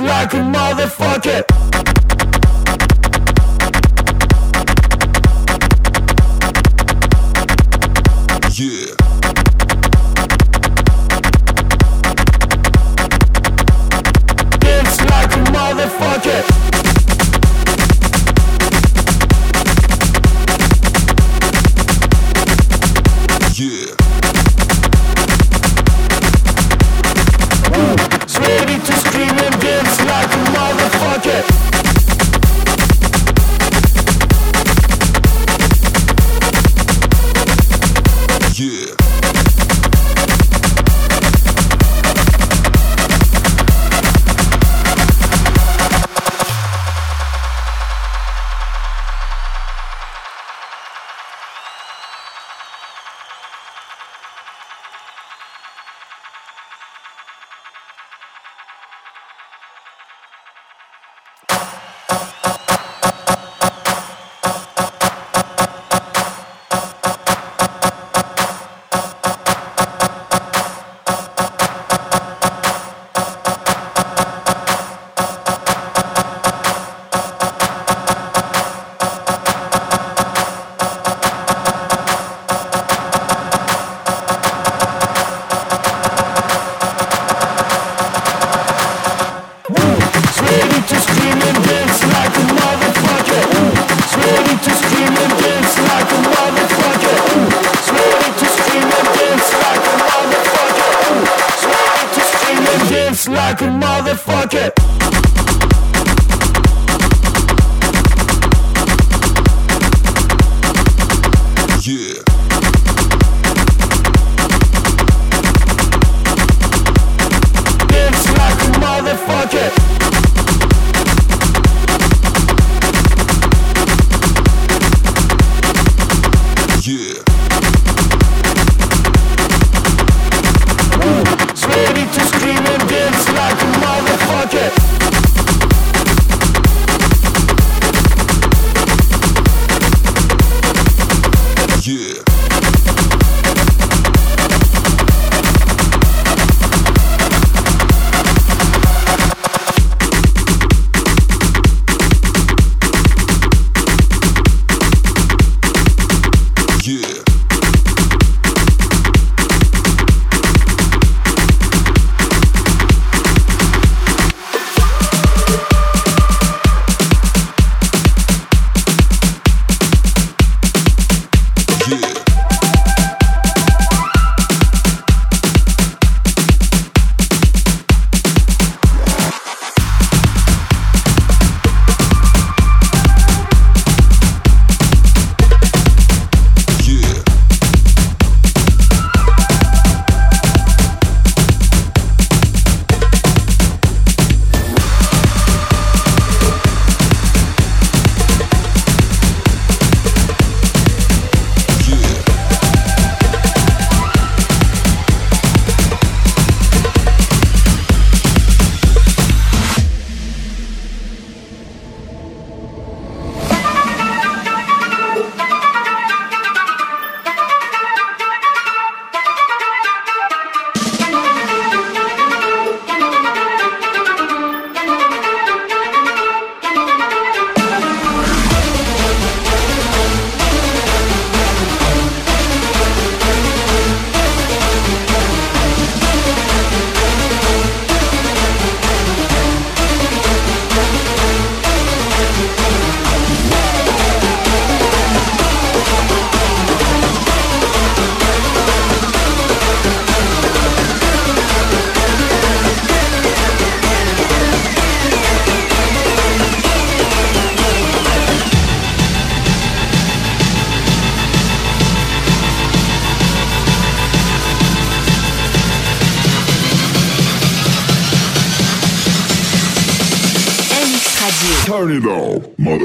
Like a motherfucker.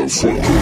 Motherfucker.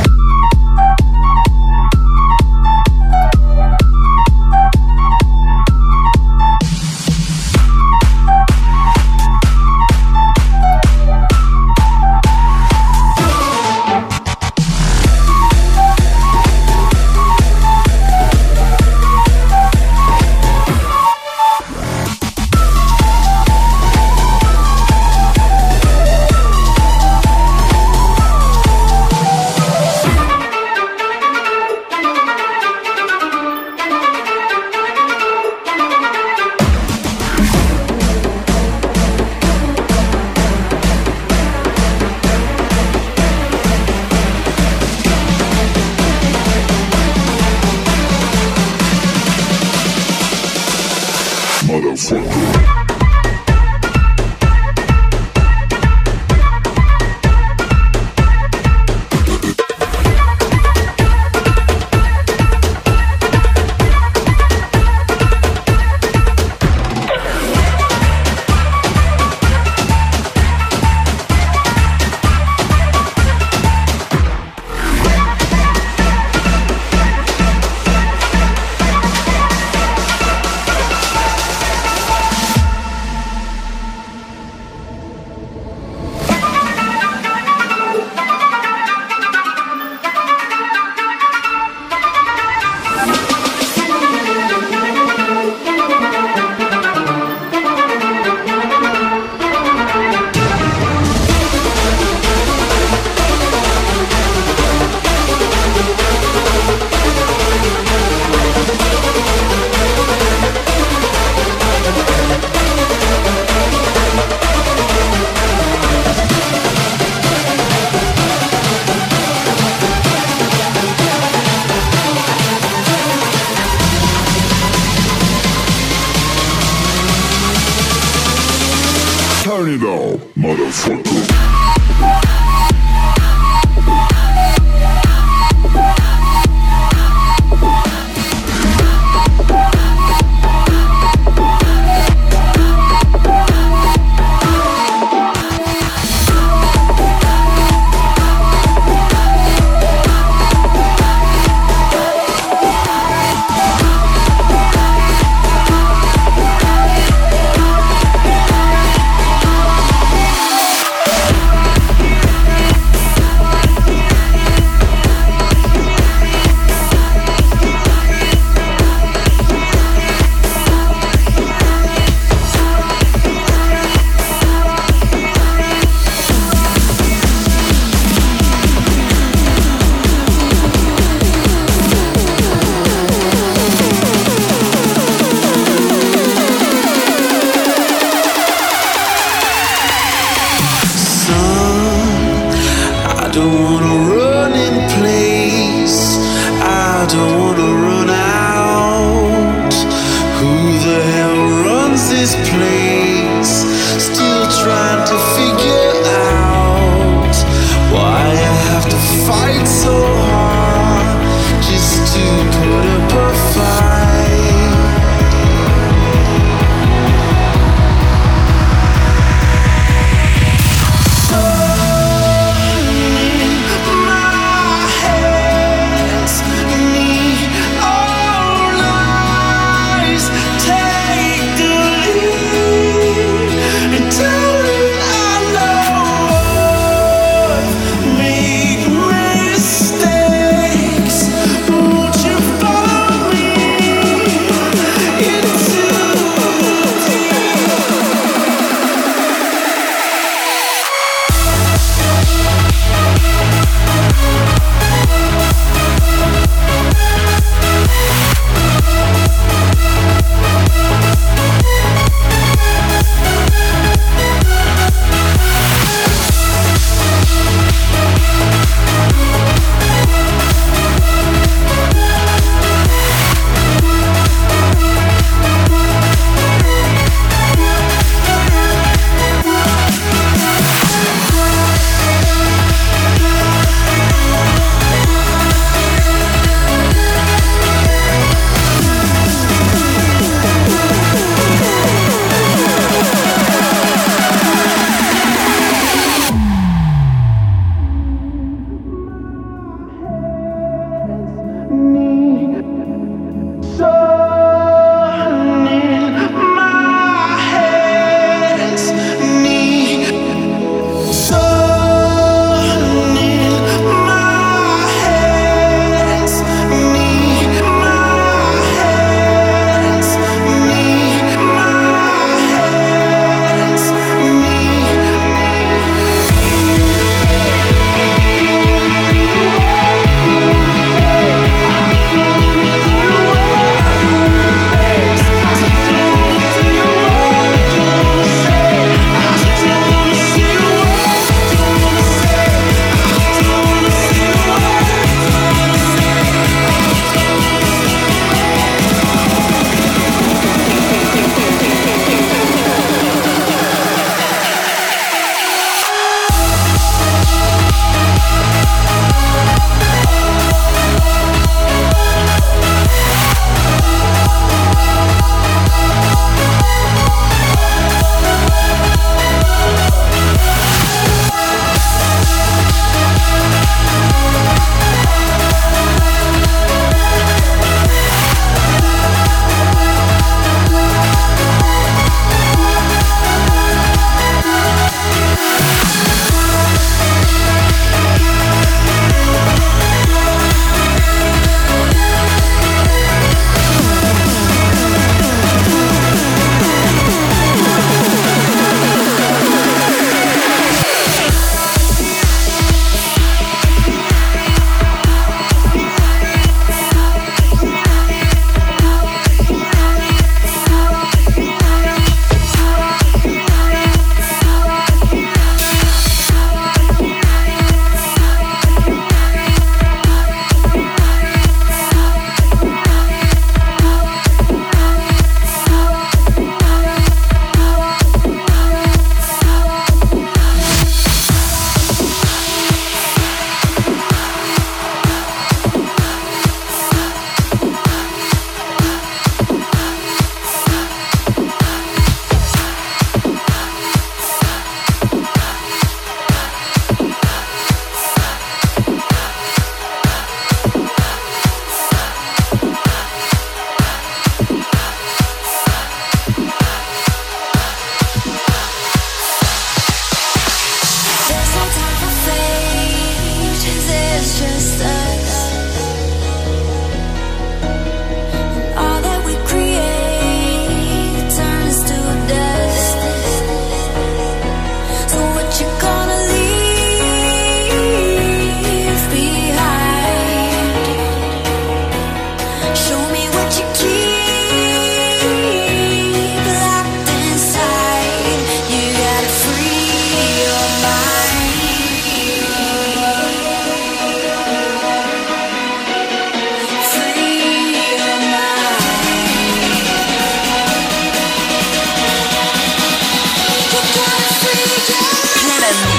Sessions.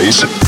Please.